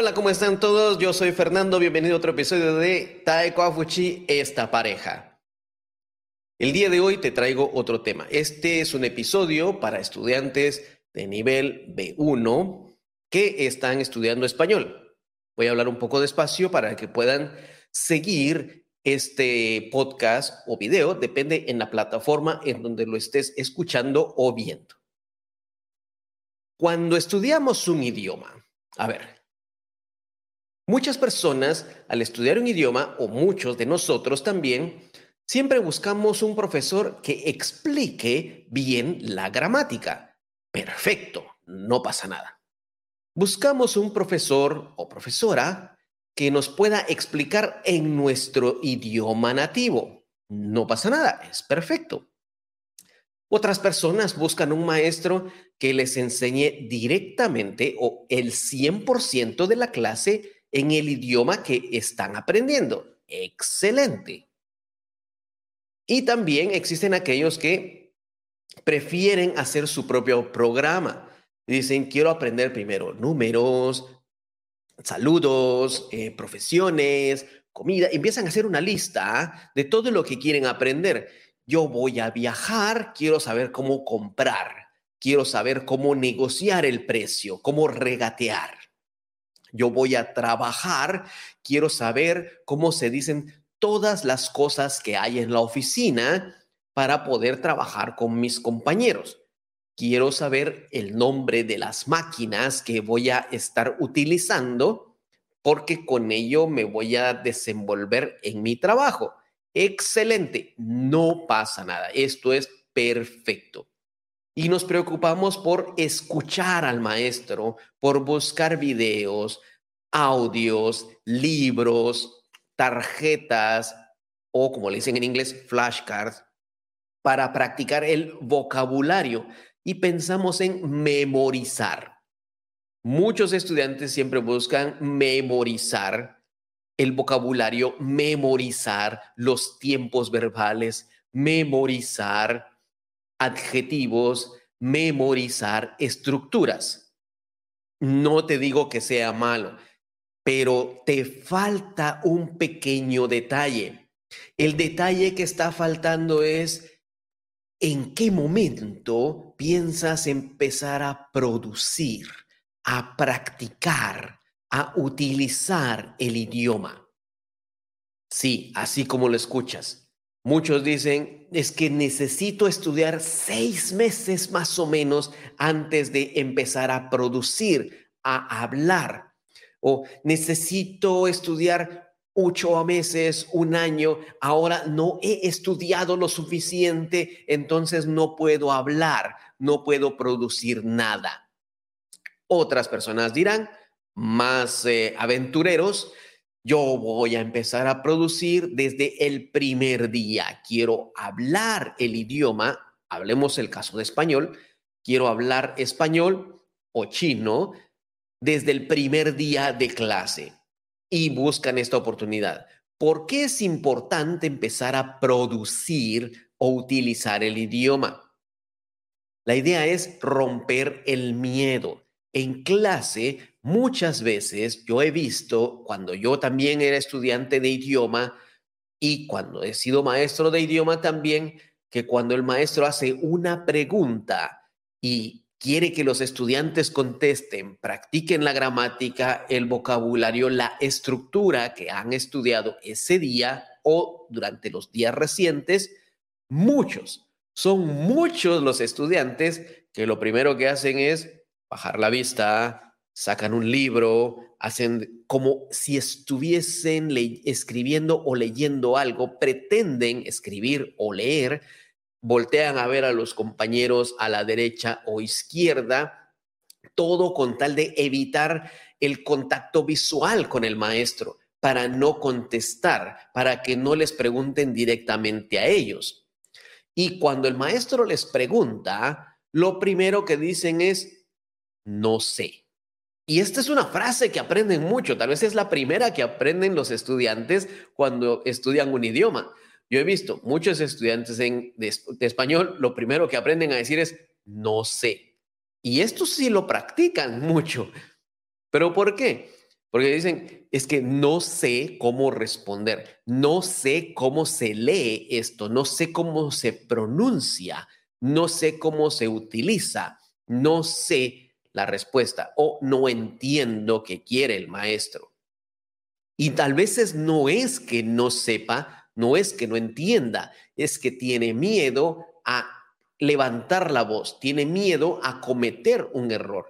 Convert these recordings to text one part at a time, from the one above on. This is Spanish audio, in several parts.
Hola, ¿cómo están todos? Yo soy Fernando, bienvenido a otro episodio de Taeko Afuchi, esta pareja. El día de hoy te traigo otro tema. Este es un episodio para estudiantes de nivel B1 que están estudiando español. Voy a hablar un poco despacio para que puedan seguir este podcast o video, depende en la plataforma en donde lo estés escuchando o viendo. Cuando estudiamos un idioma, a ver, Muchas personas, al estudiar un idioma, o muchos de nosotros también, siempre buscamos un profesor que explique bien la gramática. Perfecto, no pasa nada. Buscamos un profesor o profesora que nos pueda explicar en nuestro idioma nativo. No pasa nada, es perfecto. Otras personas buscan un maestro que les enseñe directamente o el 100% de la clase en el idioma que están aprendiendo. Excelente. Y también existen aquellos que prefieren hacer su propio programa. Dicen, quiero aprender primero números, saludos, eh, profesiones, comida. Empiezan a hacer una lista de todo lo que quieren aprender. Yo voy a viajar, quiero saber cómo comprar, quiero saber cómo negociar el precio, cómo regatear. Yo voy a trabajar, quiero saber cómo se dicen todas las cosas que hay en la oficina para poder trabajar con mis compañeros. Quiero saber el nombre de las máquinas que voy a estar utilizando porque con ello me voy a desenvolver en mi trabajo. Excelente, no pasa nada, esto es perfecto y nos preocupamos por escuchar al maestro, por buscar videos, audios, libros, tarjetas o como le dicen en inglés, flashcards, para practicar el vocabulario y pensamos en memorizar. Muchos estudiantes siempre buscan memorizar el vocabulario, memorizar los tiempos verbales, memorizar adjetivos, memorizar estructuras. No te digo que sea malo, pero te falta un pequeño detalle. El detalle que está faltando es en qué momento piensas empezar a producir, a practicar, a utilizar el idioma. Sí, así como lo escuchas. Muchos dicen, es que necesito estudiar seis meses más o menos antes de empezar a producir, a hablar. O necesito estudiar ocho meses, un año, ahora no he estudiado lo suficiente, entonces no puedo hablar, no puedo producir nada. Otras personas dirán, más eh, aventureros, yo voy a empezar a producir desde el primer día. Quiero hablar el idioma, hablemos el caso de español, quiero hablar español o chino desde el primer día de clase y buscan esta oportunidad. ¿Por qué es importante empezar a producir o utilizar el idioma? La idea es romper el miedo. En clase Muchas veces yo he visto, cuando yo también era estudiante de idioma y cuando he sido maestro de idioma también, que cuando el maestro hace una pregunta y quiere que los estudiantes contesten, practiquen la gramática, el vocabulario, la estructura que han estudiado ese día o durante los días recientes, muchos, son muchos los estudiantes que lo primero que hacen es bajar la vista, sacan un libro, hacen como si estuviesen escribiendo o leyendo algo, pretenden escribir o leer, voltean a ver a los compañeros a la derecha o izquierda, todo con tal de evitar el contacto visual con el maestro, para no contestar, para que no les pregunten directamente a ellos. Y cuando el maestro les pregunta, lo primero que dicen es, no sé. Y esta es una frase que aprenden mucho, tal vez es la primera que aprenden los estudiantes cuando estudian un idioma. Yo he visto muchos estudiantes de, español, lo primero que aprenden a decir es no sé. Y esto sí lo practican mucho. ¿Pero por qué? Porque dicen, es que no sé cómo responder, no sé cómo se lee esto, no sé cómo se pronuncia, no sé cómo se utiliza, no sé la respuesta o no entiendo qué quiere el maestro. Y tal vez no es que no sepa, no es que no entienda, es que tiene miedo a levantar la voz, tiene miedo a cometer un error.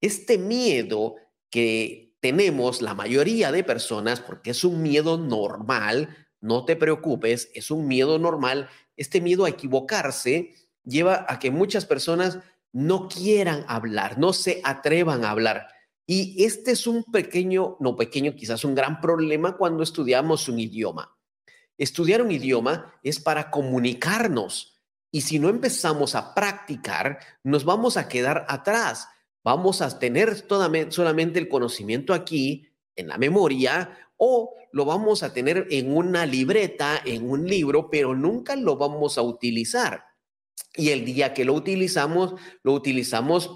Este miedo que tenemos la mayoría de personas, porque es un miedo normal, no te preocupes, es un miedo normal, este miedo a equivocarse lleva a que muchas personas no quieran hablar, no se atrevan a hablar. Y este es un pequeño, no pequeño, quizás un gran problema cuando estudiamos un idioma. Estudiar un idioma es para comunicarnos. Y si no empezamos a practicar, nos vamos a quedar atrás. Vamos a tener solamente el conocimiento aquí, en la memoria, o lo vamos a tener en una libreta, en un libro, pero nunca lo vamos a utilizar. Y el día que lo utilizamos, lo utilizamos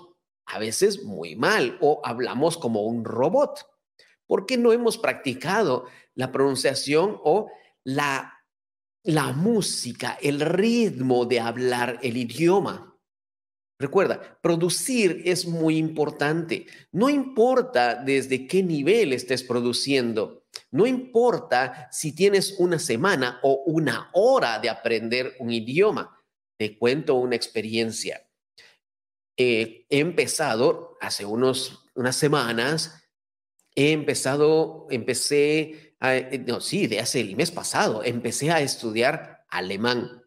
a veces muy mal o hablamos como un robot, porque no hemos practicado la pronunciación o la, la música, el ritmo de hablar el idioma. Recuerda, producir es muy importante. No importa desde qué nivel estés produciendo. No importa si tienes una semana o una hora de aprender un idioma. Te cuento una experiencia. Eh, he empezado hace unos, unas semanas, he empezado, empecé, eh, no, sí, de hace el mes pasado, empecé a estudiar alemán.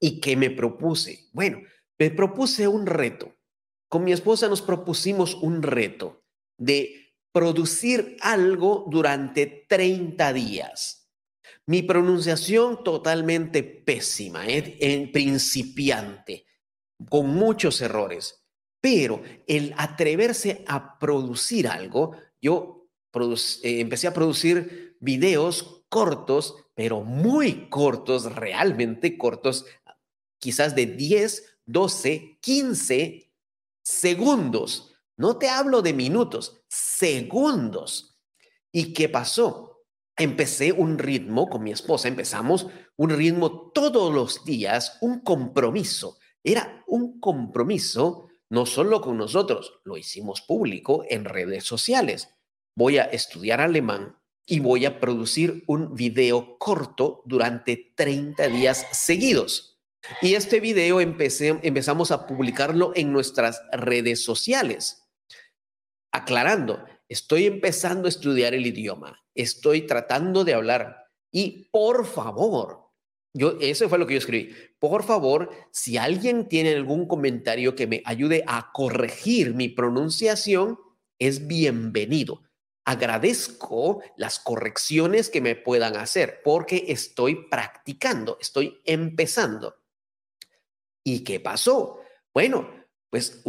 ¿Y qué me propuse? Bueno, me propuse un reto. Con mi esposa nos propusimos un reto de producir algo durante 30 días. Mi pronunciación totalmente pésima, ¿eh? en principiante, con muchos errores, pero el atreverse a producir algo, yo eh, empecé a producir videos cortos, pero muy cortos, realmente cortos, quizás de 10, 12, 15 segundos. No te hablo de minutos, segundos. ¿Y qué pasó? Empecé un ritmo con mi esposa, empezamos un ritmo todos los días, un compromiso. Era un compromiso no solo con nosotros, lo hicimos público en redes sociales. Voy a estudiar alemán y voy a producir un video corto durante 30 días seguidos. Y este video empecé, empezamos a publicarlo en nuestras redes sociales, aclarando, estoy empezando a estudiar el idioma, estoy tratando de hablar y por favor, yo, eso fue lo que yo escribí. Por favor, si alguien tiene algún comentario que me ayude a corregir mi pronunciación, es bienvenido. Agradezco las correcciones que me puedan hacer porque estoy practicando, estoy empezando. ¿Y qué pasó? Bueno, pues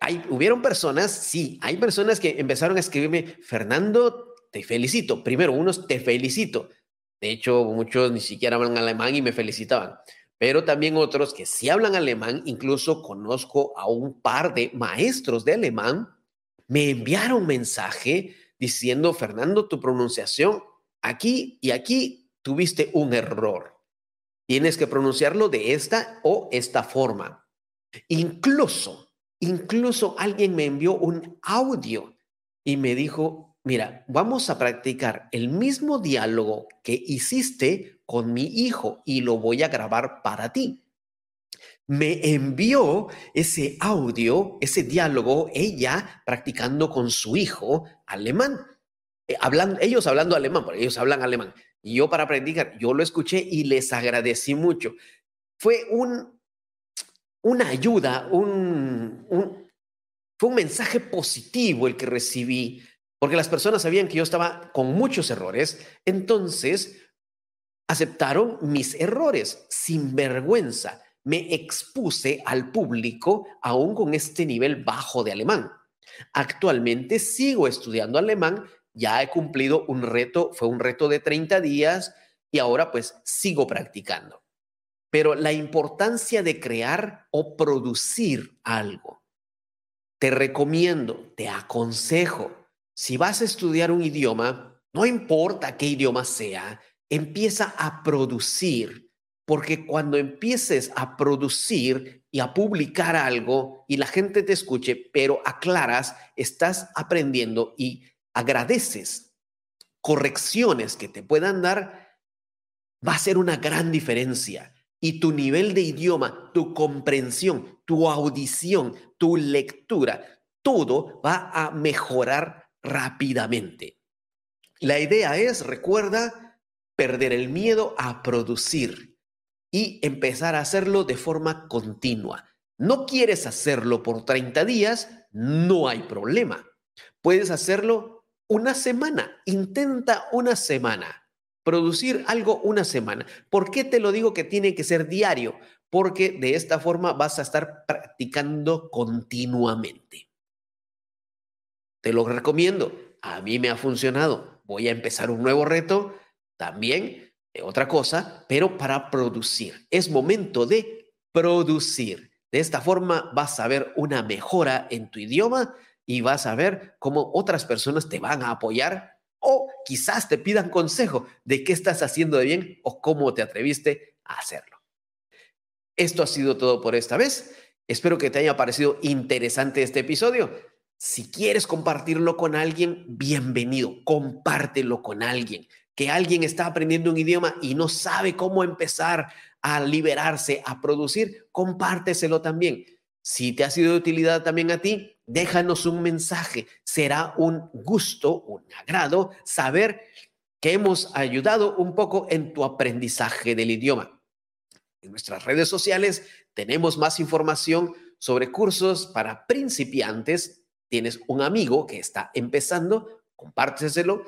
hay, hubieron personas, sí, hay personas que empezaron a escribirme, Fernando, te felicito. Primero, unos te felicito. De hecho, muchos ni siquiera hablan alemán y me felicitaban. Pero también otros que sí hablan alemán, incluso conozco a un par de maestros de alemán, me enviaron mensaje diciendo, Fernando, tu pronunciación aquí y aquí tuviste un error. Tienes que pronunciarlo de esta o esta forma. Incluso, incluso alguien me envió un audio y me dijo, mira, vamos a practicar el mismo diálogo que hiciste con mi hijo y lo voy a grabar para ti. Me envió ese audio, ese diálogo, ella practicando con su hijo alemán. Eh, ellos hablando alemán, porque ellos hablan alemán. Y yo para practicar, yo lo escuché y les agradecí mucho. Fue un, una ayuda, un, fue un mensaje positivo el que recibí, porque las personas sabían que yo estaba con muchos errores, entonces aceptaron mis errores sin vergüenza. Me expuse al público aún con este nivel bajo de alemán. Actualmente sigo estudiando alemán, ya he cumplido un reto, fue un reto de 30 días y ahora pues sigo practicando pero la importancia de crear o producir algo. Te recomiendo, te aconsejo, si vas a estudiar un idioma, no importa qué idioma sea, empieza a producir, porque cuando empieces a producir y a publicar algo y la gente te escuche, pero aclaras, estás aprendiendo y agradeces correcciones que te puedan dar, va a ser una gran diferencia. Y tu nivel de idioma, tu comprensión, tu audición, tu lectura, todo va a mejorar rápidamente. La idea es, recuerda, perder el miedo a producir y empezar a hacerlo de forma continua. No quieres hacerlo por 30 días, no hay problema. Puedes hacerlo una semana, intenta una semana, producir algo una semana. ¿Por qué te lo digo que tiene que ser diario? Porque de esta forma vas a estar practicando continuamente. Te lo recomiendo. A mí me ha funcionado. Voy a empezar un nuevo reto también, eh, otra cosa, pero para producir. Es momento de producir. De esta forma vas a ver una mejora en tu idioma y vas a ver cómo otras personas te van a apoyar o quizás te pidan consejo de qué estás haciendo de bien o cómo te atreviste a hacerlo. Esto ha sido todo por esta vez. Espero que te haya parecido interesante este episodio. Si quieres compartirlo con alguien, bienvenido, compártelo con alguien. Que alguien está aprendiendo un idioma y no sabe cómo empezar a liberarse, a producir, compárteselo también. Si te ha sido de utilidad también a ti, déjanos un mensaje. Será un gusto, un agrado saber que hemos ayudado un poco en tu aprendizaje del idioma. En nuestras redes sociales tenemos más información sobre cursos para principiantes tienes un amigo que está empezando, compárteselo.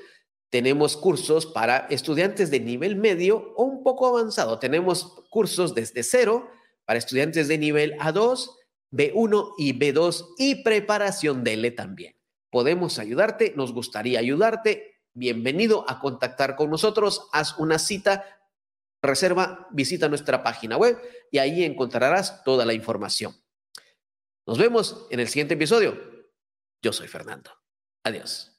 Tenemos cursos para estudiantes de nivel medio o un poco avanzado. Tenemos cursos desde cero para estudiantes de nivel A2, B1 y B2 y preparación de L también. Podemos ayudarte, nos gustaría ayudarte. Bienvenido a contactar con nosotros. Haz una cita, reserva, visita nuestra página web y ahí encontrarás toda la información. Nos vemos en el siguiente episodio. Yo soy Fernando. Adiós.